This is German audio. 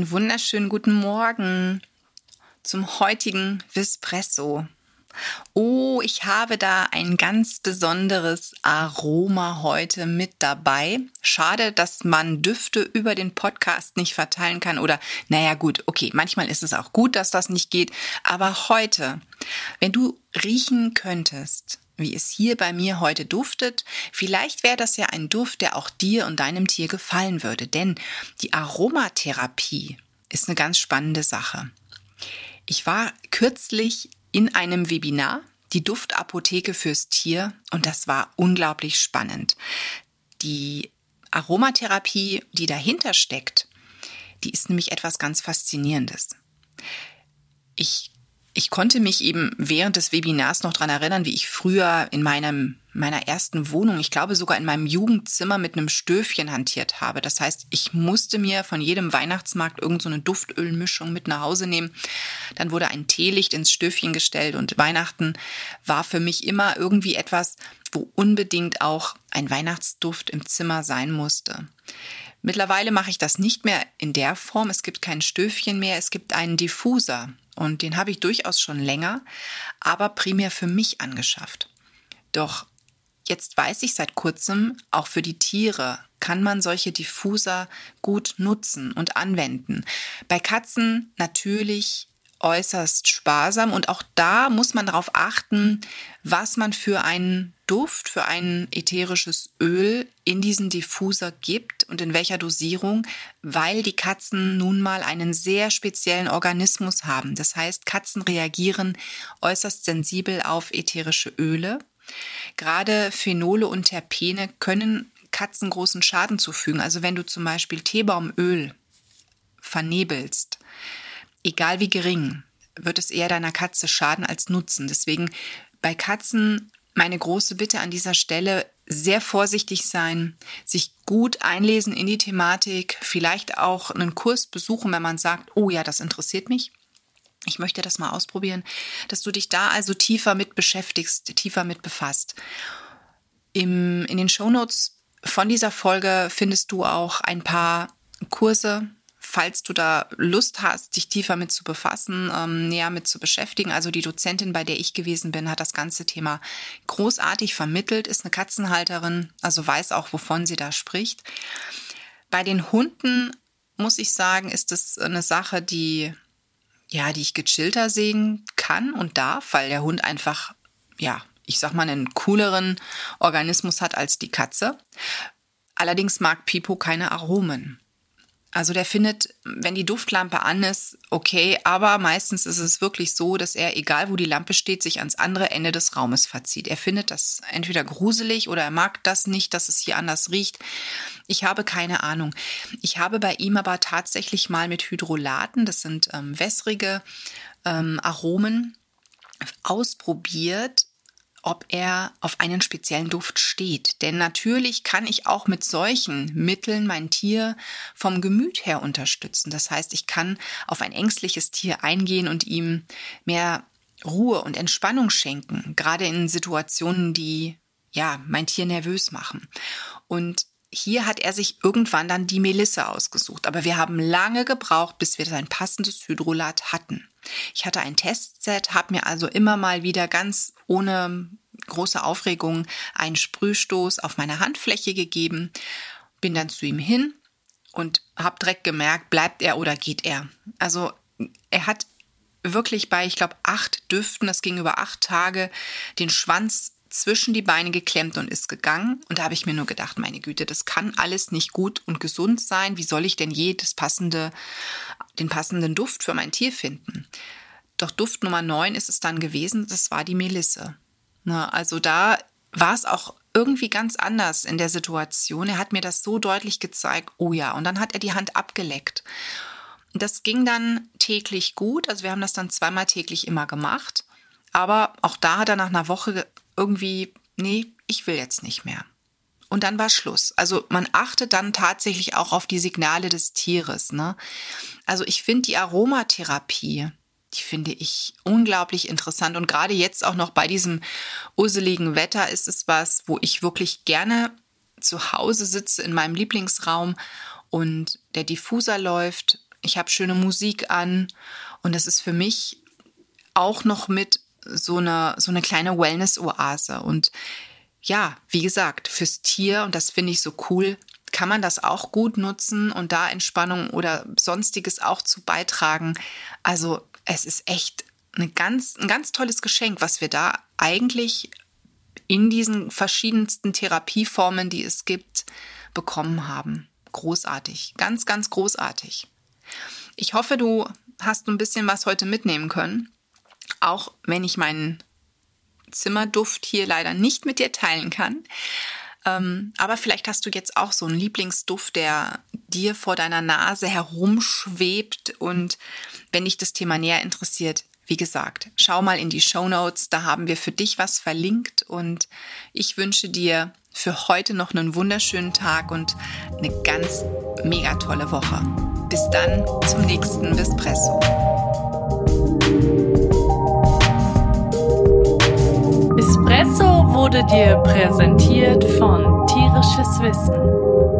Einen wunderschönen guten Morgen zum heutigen Vespresso. Oh, ich habe da ein ganz besonderes Aroma heute mit dabei. Schade, dass man Düfte über den Podcast nicht verteilen kann oder, naja gut, okay, manchmal ist es auch gut, dass das nicht geht, aber heute, wenn du riechen könntest, wie es hier bei mir heute duftet. Vielleicht wäre das ja ein Duft, der auch dir und deinem Tier gefallen würde, denn die Aromatherapie ist eine ganz spannende Sache. Ich war kürzlich in einem Webinar, die Duftapotheke fürs Tier, und das war unglaublich spannend. Die Aromatherapie, die dahinter steckt, die ist nämlich etwas ganz Faszinierendes. Ich ich konnte mich eben während des Webinars noch dran erinnern, wie ich früher in meinem meiner ersten Wohnung, ich glaube sogar in meinem Jugendzimmer mit einem Stöfchen hantiert habe. Das heißt, ich musste mir von jedem Weihnachtsmarkt irgendeine so Duftölmischung mit nach Hause nehmen. Dann wurde ein Teelicht ins Stöfchen gestellt und Weihnachten war für mich immer irgendwie etwas, wo unbedingt auch ein Weihnachtsduft im Zimmer sein musste. Mittlerweile mache ich das nicht mehr in der Form. Es gibt kein Stöfchen mehr, es gibt einen Diffuser. Und den habe ich durchaus schon länger, aber primär für mich angeschafft. Doch jetzt weiß ich seit kurzem, auch für die Tiere kann man solche Diffuser gut nutzen und anwenden. Bei Katzen natürlich äußerst sparsam und auch da muss man darauf achten, was man für einen Duft, für ein ätherisches Öl in diesen Diffuser gibt und in welcher Dosierung, weil die Katzen nun mal einen sehr speziellen Organismus haben. Das heißt, Katzen reagieren äußerst sensibel auf ätherische Öle. Gerade Phenole und Terpene können Katzen großen Schaden zufügen. Also wenn du zum Beispiel Teebaumöl vernebelst, egal wie gering, wird es eher deiner Katze schaden als nutzen. Deswegen bei Katzen meine große Bitte an dieser Stelle, sehr vorsichtig sein, sich gut einlesen in die Thematik, vielleicht auch einen Kurs besuchen, wenn man sagt, oh ja, das interessiert mich. Ich möchte das mal ausprobieren, dass du dich da also tiefer mit beschäftigst, tiefer mit befasst. Im, in den Shownotes von dieser Folge findest du auch ein paar Kurse, falls du da Lust hast, dich tiefer mit zu befassen, ähm, näher mit zu beschäftigen. Also die Dozentin, bei der ich gewesen bin, hat das ganze Thema großartig vermittelt, ist eine Katzenhalterin, also weiß auch, wovon sie da spricht. Bei den Hunden muss ich sagen, ist es eine Sache, die ja, die ich gechillter sehen kann und darf, weil der Hund einfach ja, ich sag mal, einen cooleren Organismus hat als die Katze. Allerdings mag Pipo keine Aromen. Also der findet, wenn die Duftlampe an ist, okay, aber meistens ist es wirklich so, dass er, egal wo die Lampe steht, sich ans andere Ende des Raumes verzieht. Er findet das entweder gruselig oder er mag das nicht, dass es hier anders riecht. Ich habe keine Ahnung. Ich habe bei ihm aber tatsächlich mal mit Hydrolaten, das sind ähm, wässrige ähm, Aromen, ausprobiert ob er auf einen speziellen Duft steht. Denn natürlich kann ich auch mit solchen Mitteln mein Tier vom Gemüt her unterstützen. Das heißt, ich kann auf ein ängstliches Tier eingehen und ihm mehr Ruhe und Entspannung schenken, gerade in Situationen, die ja mein Tier nervös machen. Und hier hat er sich irgendwann dann die Melisse ausgesucht. Aber wir haben lange gebraucht, bis wir sein passendes Hydrolat hatten. Ich hatte ein Testset, habe mir also immer mal wieder ganz ohne große Aufregung einen Sprühstoß auf meine Handfläche gegeben, bin dann zu ihm hin und habe direkt gemerkt, bleibt er oder geht er. Also er hat wirklich bei, ich glaube, acht Düften, das ging über acht Tage, den Schwanz zwischen die Beine geklemmt und ist gegangen. Und da habe ich mir nur gedacht, meine Güte, das kann alles nicht gut und gesund sein. Wie soll ich denn je das passende, den passenden Duft für mein Tier finden? Doch Duft Nummer 9 ist es dann gewesen, das war die Melisse. Na, also da war es auch irgendwie ganz anders in der Situation. Er hat mir das so deutlich gezeigt, oh ja, und dann hat er die Hand abgeleckt. Das ging dann täglich gut, also wir haben das dann zweimal täglich immer gemacht. Aber auch da hat er nach einer Woche irgendwie, nee, ich will jetzt nicht mehr. Und dann war Schluss. Also man achtet dann tatsächlich auch auf die Signale des Tieres. Ne? Also ich finde die Aromatherapie, die finde ich unglaublich interessant. Und gerade jetzt auch noch bei diesem useligen Wetter ist es was, wo ich wirklich gerne zu Hause sitze in meinem Lieblingsraum und der Diffuser läuft, ich habe schöne Musik an und das ist für mich auch noch mit so eine, so eine kleine Wellness-Oase. Und ja, wie gesagt, fürs Tier, und das finde ich so cool, kann man das auch gut nutzen und da Entspannung oder sonstiges auch zu beitragen. Also es ist echt eine ganz, ein ganz tolles Geschenk, was wir da eigentlich in diesen verschiedensten Therapieformen, die es gibt, bekommen haben. Großartig, ganz, ganz großartig. Ich hoffe, du hast ein bisschen was heute mitnehmen können, auch wenn ich meinen Zimmerduft hier leider nicht mit dir teilen kann. Ähm, aber vielleicht hast du jetzt auch so einen Lieblingsduft, der dir vor deiner Nase herumschwebt. Und wenn dich das Thema näher interessiert, wie gesagt, schau mal in die Show Notes, da haben wir für dich was verlinkt. Und ich wünsche dir für heute noch einen wunderschönen Tag und eine ganz mega tolle Woche. Bis dann zum nächsten Vespresso. Espresso wurde dir präsentiert von Tierisches Wissen.